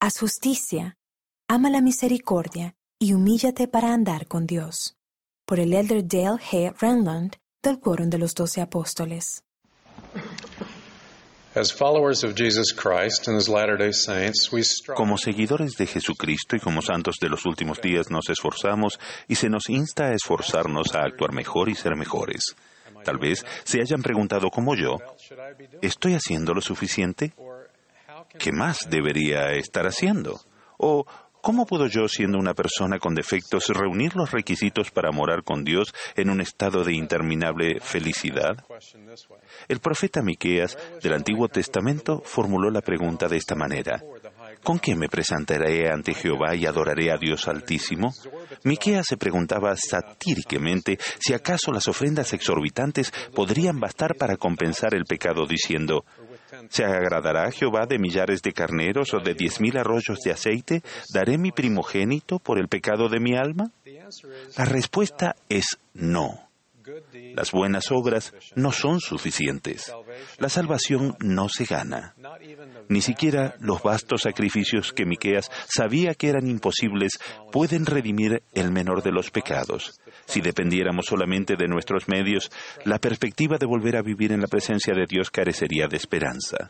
Haz justicia, ama la misericordia y humíllate para andar con Dios. Por el elder Dale G. Renland del Quórum de los Doce Apóstoles. Como seguidores de Jesucristo y como santos de los últimos días nos esforzamos y se nos insta a esforzarnos a actuar mejor y ser mejores. Tal vez se hayan preguntado como yo, ¿estoy haciendo lo suficiente? ¿Qué más debería estar haciendo? ¿O ¿Cómo puedo yo, siendo una persona con defectos, reunir los requisitos para morar con Dios en un estado de interminable felicidad? El profeta Miqueas del Antiguo Testamento formuló la pregunta de esta manera: ¿Con qué me presentaré ante Jehová y adoraré a Dios Altísimo? Miqueas se preguntaba satíricamente si acaso las ofrendas exorbitantes podrían bastar para compensar el pecado, diciendo: ¿Se agradará Jehová de millares de carneros o de diez mil arroyos de aceite? ¿Daré mi primogénito por el pecado de mi alma? La respuesta es no. Las buenas obras no son suficientes. La salvación no se gana. Ni siquiera los vastos sacrificios que Miqueas sabía que eran imposibles pueden redimir el menor de los pecados. Si dependiéramos solamente de nuestros medios, la perspectiva de volver a vivir en la presencia de Dios carecería de esperanza.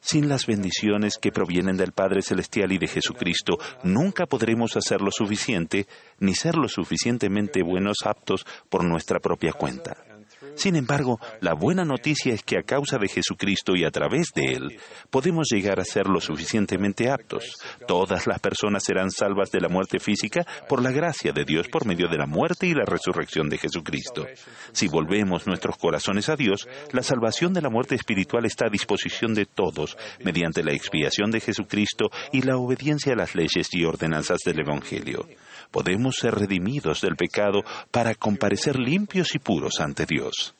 Sin las bendiciones que provienen del Padre Celestial y de Jesucristo, nunca podremos hacer lo suficiente ni ser lo suficientemente buenos aptos por nuestra propia cuenta. Sin embargo, la buena noticia es que a causa de Jesucristo y a través de Él, podemos llegar a ser lo suficientemente aptos. Todas las personas serán salvas de la muerte física por la gracia de Dios por medio de la muerte y la resurrección de Jesucristo. Si volvemos nuestros corazones a Dios, la salvación de la muerte espiritual está a disposición de todos mediante la expiación de Jesucristo y la obediencia a las leyes y ordenanzas del Evangelio podemos ser redimidos del pecado para comparecer limpios y puros ante Dios.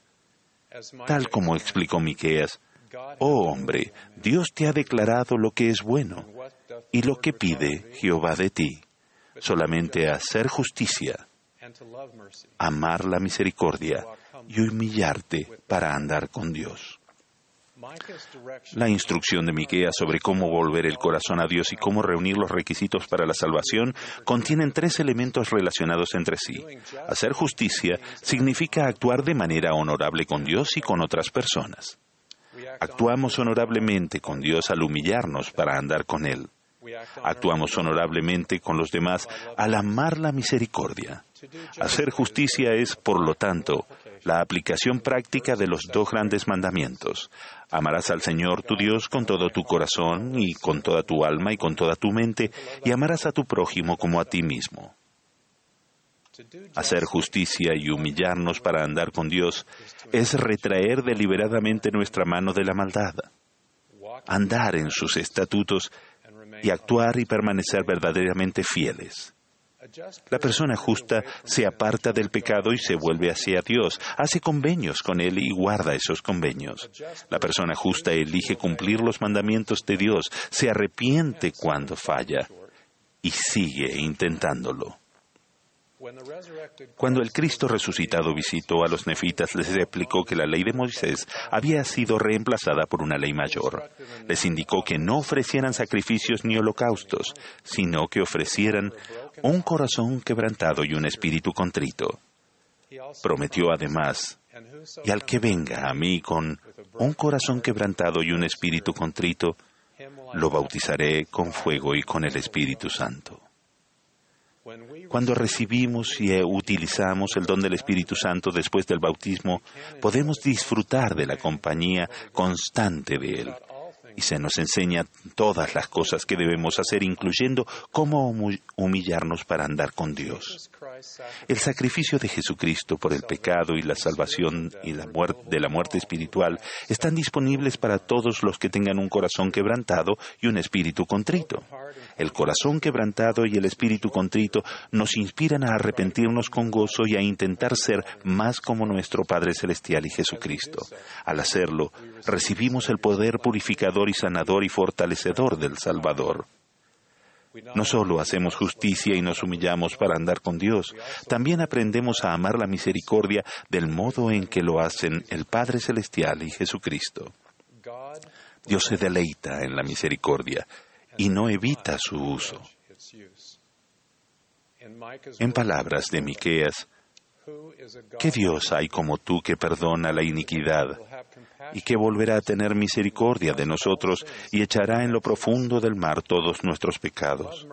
Tal como explicó Miqueas, oh hombre, Dios te ha declarado lo que es bueno y lo que pide Jehová de ti, solamente hacer justicia, amar la misericordia y humillarte para andar con Dios. La instrucción de Miqueas sobre cómo volver el corazón a Dios y cómo reunir los requisitos para la salvación contienen tres elementos relacionados entre sí. Hacer justicia significa actuar de manera honorable con Dios y con otras personas. Actuamos honorablemente con Dios al humillarnos para andar con Él. Actuamos honorablemente con los demás al amar la misericordia. Hacer justicia es, por lo tanto, la aplicación práctica de los dos grandes mandamientos. Amarás al Señor tu Dios con todo tu corazón y con toda tu alma y con toda tu mente, y amarás a tu prójimo como a ti mismo. Hacer justicia y humillarnos para andar con Dios es retraer deliberadamente nuestra mano de la maldad, andar en sus estatutos y actuar y permanecer verdaderamente fieles. La persona justa se aparta del pecado y se vuelve hacia Dios, hace convenios con Él y guarda esos convenios. La persona justa elige cumplir los mandamientos de Dios, se arrepiente cuando falla y sigue intentándolo. Cuando el Cristo resucitado visitó a los nefitas, les explicó que la ley de Moisés había sido reemplazada por una ley mayor. Les indicó que no ofrecieran sacrificios ni holocaustos, sino que ofrecieran un corazón quebrantado y un espíritu contrito. Prometió además, y al que venga a mí con un corazón quebrantado y un espíritu contrito, lo bautizaré con fuego y con el Espíritu Santo. Cuando recibimos y utilizamos el don del Espíritu Santo después del bautismo, podemos disfrutar de la compañía constante de Él y se nos enseña todas las cosas que debemos hacer, incluyendo cómo humillarnos para andar con Dios. El sacrificio de Jesucristo por el pecado y la salvación y la muerte, de la muerte espiritual están disponibles para todos los que tengan un corazón quebrantado y un espíritu contrito. El corazón quebrantado y el espíritu contrito nos inspiran a arrepentirnos con gozo y a intentar ser más como nuestro Padre Celestial y Jesucristo. Al hacerlo, recibimos el poder purificador y sanador y fortalecedor del Salvador. No solo hacemos justicia y nos humillamos para andar con Dios, también aprendemos a amar la misericordia del modo en que lo hacen el Padre Celestial y Jesucristo. Dios se deleita en la misericordia y no evita su uso. En palabras de Miqueas, ¿qué Dios hay como tú que perdona la iniquidad y que volverá a tener misericordia de nosotros y echará en lo profundo del mar todos nuestros pecados?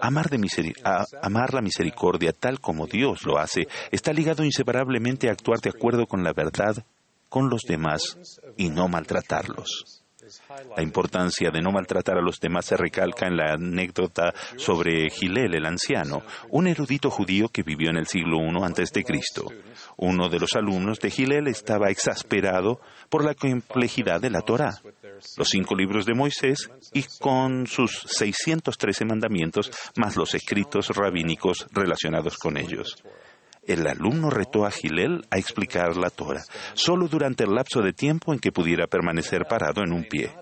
Amar, la misericordia tal como Dios lo hace está ligado inseparablemente a actuar de acuerdo con la verdad con los demás y no maltratarlos. La importancia de no maltratar a los demás se recalca en la anécdota sobre Gilel el anciano, un erudito judío que vivió en el siglo I antes de Cristo. Uno de los alumnos de Gilel estaba exasperado por la complejidad de la Torá, los cinco libros de Moisés y con sus 613 mandamientos más los escritos rabínicos relacionados con ellos. El alumno retó a Gilel a explicar la Torah, solo durante el lapso de tiempo en que pudiera permanecer parado en un pie.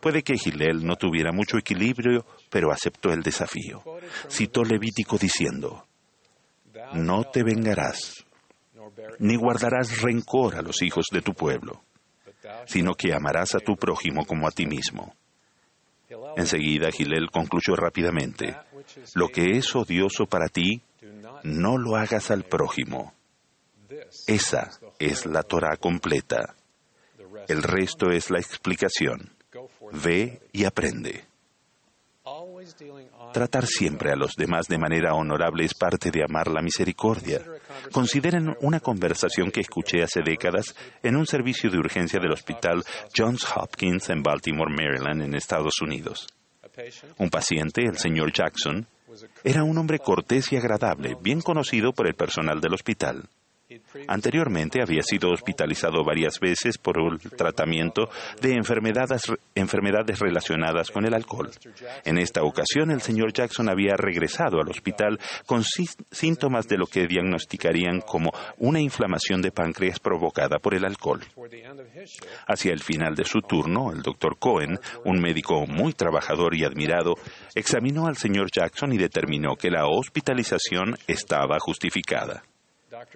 Puede que Gilel no tuviera mucho equilibrio, pero aceptó el desafío. Citó Levítico diciendo, No te vengarás, ni guardarás rencor a los hijos de tu pueblo, sino que amarás a tu prójimo como a ti mismo. Enseguida Gilel concluyó rápidamente, Lo que es odioso para ti, no lo hagas al prójimo. Esa es la Torah completa. El resto es la explicación. Ve y aprende. Tratar siempre a los demás de manera honorable es parte de amar la misericordia. Consideren una conversación que escuché hace décadas en un servicio de urgencia del hospital Johns Hopkins en Baltimore, Maryland, en Estados Unidos. Un paciente, el señor Jackson, era un hombre cortés y agradable, bien conocido por el personal del hospital. Anteriormente había sido hospitalizado varias veces por el tratamiento de enfermedades, enfermedades, relacionadas con el alcohol. En esta ocasión, el señor Jackson había regresado al hospital con síntomas de lo que diagnosticarían como una inflamación de páncreas provocada por el alcohol. Hacia el final de su turno, el doctor Cohen, un médico muy trabajador y admirado, examinó al señor Jackson y determinó que la hospitalización estaba justificada.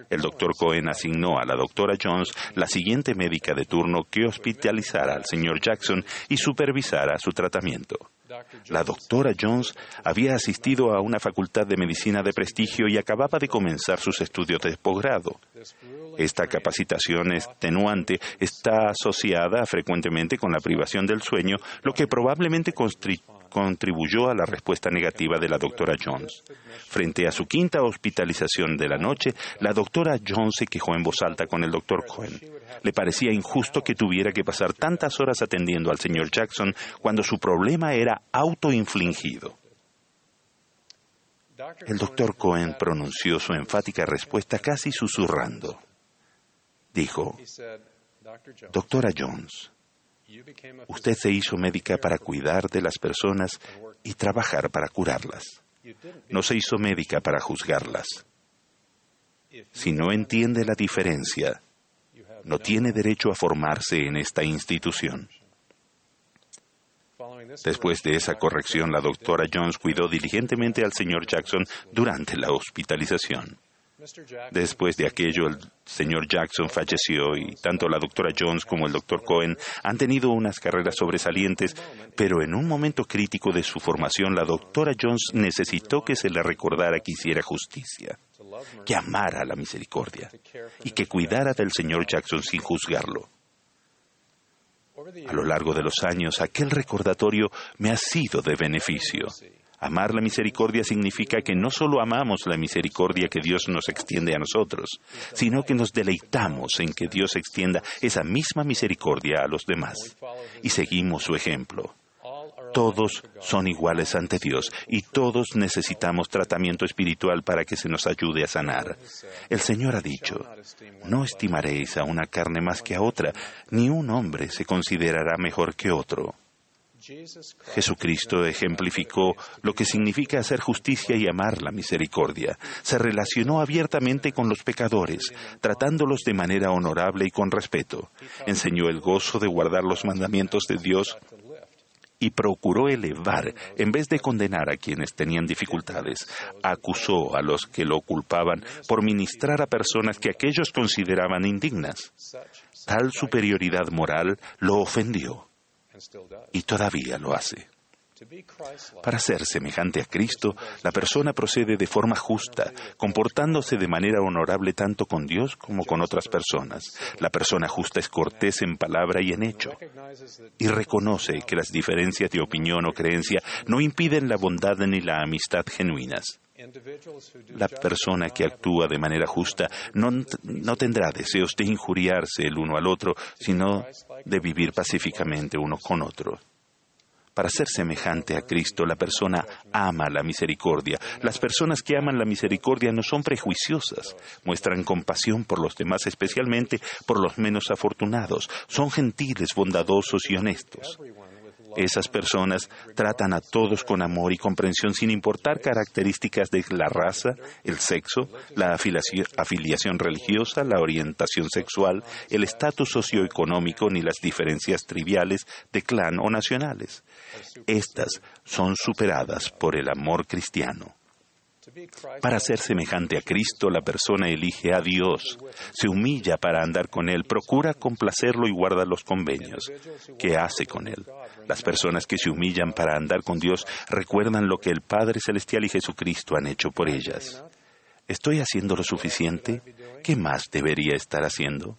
El doctor Cohen asignó a la doctora Jones la siguiente médica de turno que hospitalizara al señor Jackson y supervisara su tratamiento. La doctora Jones había asistido a una facultad de medicina de prestigio y acababa de comenzar sus estudios de posgrado. Esta capacitación extenuante está asociada frecuentemente con la privación del sueño, lo que probablemente contribuyó a la respuesta negativa de la doctora Jones. Frente a su quinta hospitalización de la noche, la doctora Jones se quejó en voz alta con el doctor Cohen. Le parecía injusto que tuviera que pasar tantas horas atendiendo al señor Jackson cuando su problema era autoinfligido. El doctor Cohen pronunció su enfática respuesta casi susurrando. Dijo, Doctora Jones, usted se hizo médica para cuidar de las personas y trabajar para curarlas. No se hizo médica para juzgarlas. Si no entiende la diferencia, no tiene derecho a formarse en esta institución. Después de esa corrección, la doctora Jones cuidó diligentemente al señor Jackson durante la hospitalización. Después de aquello, el señor Jackson falleció y tanto la doctora Jones como el doctor Cohen han tenido unas carreras sobresalientes, pero en un momento crítico de su formación, la doctora Jones necesitó que se le recordara que hiciera justicia, que amara la misericordia y que cuidara del señor Jackson sin juzgarlo. A lo largo de los años, aquel recordatorio me ha sido de beneficio. Amar la misericordia significa que no solo amamos la misericordia que Dios nos extiende a nosotros, sino que nos deleitamos en que Dios extienda esa misma misericordia a los demás y seguimos su ejemplo. Todos son iguales ante Dios y todos necesitamos tratamiento espiritual para que se nos ayude a sanar. El Señor ha dicho, no estimaréis a una carne más que a otra, ni un hombre se considerará mejor que otro. Jesucristo ejemplificó lo que significa hacer justicia y amar la misericordia. Se relacionó abiertamente con los pecadores, tratándolos de manera honorable y con respeto. Enseñó el gozo de guardar los mandamientos de Dios y procuró elevar en vez de condenar a quienes tenían dificultades. Acusó a los que lo culpaban por ministrar a personas que aquellos consideraban indignas. Tal superioridad moral lo ofendió y todavía lo hace. Para ser semejante a Cristo, la persona procede de forma justa, comportándose de manera honorable tanto con Dios como con otras personas. La persona justa es cortés en palabra y en hecho, y reconoce que las diferencias de opinión o creencia no impiden la bondad ni la amistad genuinas. La persona que actúa de manera justa no, no, tendrá deseos de injuriarse el uno al otro, sino de vivir pacíficamente uno con otro. Para ser semejante a Cristo, la persona ama la misericordia. Las personas que aman la misericordia no son prejuiciosas, muestran compasión por los demás, especialmente por los menos afortunados. Son gentiles, bondadosos y honestos. Esas personas tratan a todos con amor y comprensión sin importar características de la raza, el sexo, la afiliación religiosa, la orientación sexual, el estatus socioeconómico ni las diferencias triviales de clan o nacionales. Estas son superadas por el amor cristiano. Para ser semejante a Cristo, la persona elige a Dios, se humilla para andar con Él, procura complacerlo y guarda los convenios. ¿Qué hace con Él? Las personas que se humillan para andar con Dios recuerdan lo que el Padre Celestial y Jesucristo han hecho por ellas. ¿Estoy haciendo lo suficiente? ¿Qué más debería estar haciendo?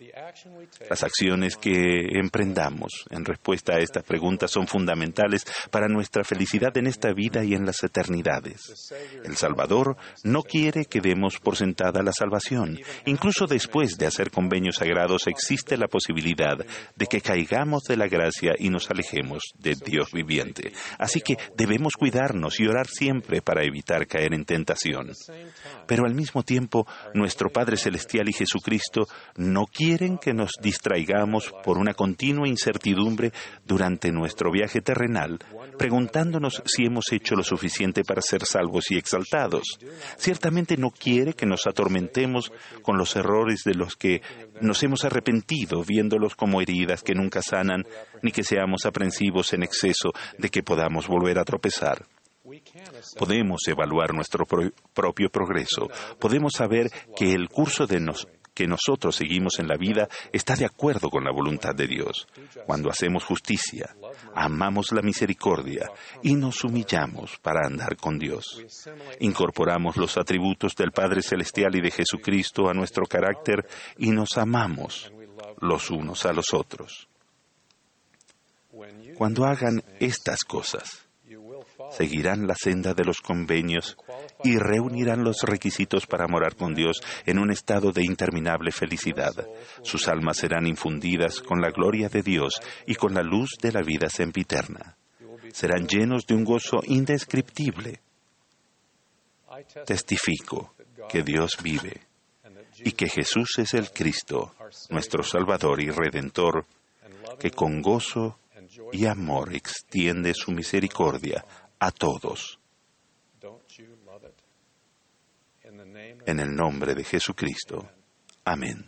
Las acciones que emprendamos en respuesta a esta pregunta son fundamentales para nuestra felicidad en esta vida y en las eternidades. El Salvador no quiere que demos por sentada la salvación. Incluso después de hacer convenios sagrados existe la posibilidad de que caigamos de la gracia y nos alejemos de Dios viviente. Así que debemos cuidarnos y orar siempre para evitar caer en tentación. Pero al mismo tiempo, nuestro Padre Celestial y Jesucristo no quieren que nos distraigamos por una continua incertidumbre durante nuestro viaje terrenal, preguntándonos si hemos hecho lo suficiente para ser salvos y exaltados. Ciertamente no quiere que nos atormentemos con los errores de los que nos hemos arrepentido, viéndolos como heridas que nunca sanan, ni que seamos aprensivos en exceso de que podamos volver a tropezar. Podemos evaluar nuestro propio progreso. Podemos saber que el curso de que nosotros seguimos en la vida está de acuerdo con la voluntad de Dios. Cuando hacemos justicia, amamos la misericordia y nos humillamos para andar con Dios. Incorporamos los atributos del Padre Celestial y de Jesucristo a nuestro carácter y nos amamos los unos a los otros. Cuando hagan estas cosas, seguirán la senda de los convenios y reunirán los requisitos para morar con Dios en un estado de interminable felicidad. Sus almas serán infundidas con la gloria de Dios y con la luz de la vida sempiterna. Serán llenos de un gozo indescriptible. Testifico que Dios vive y que Jesús es el Cristo, nuestro Salvador y Redentor, que con gozo y amor extiende su misericordia a todos. En el nombre de Jesucristo. Amén.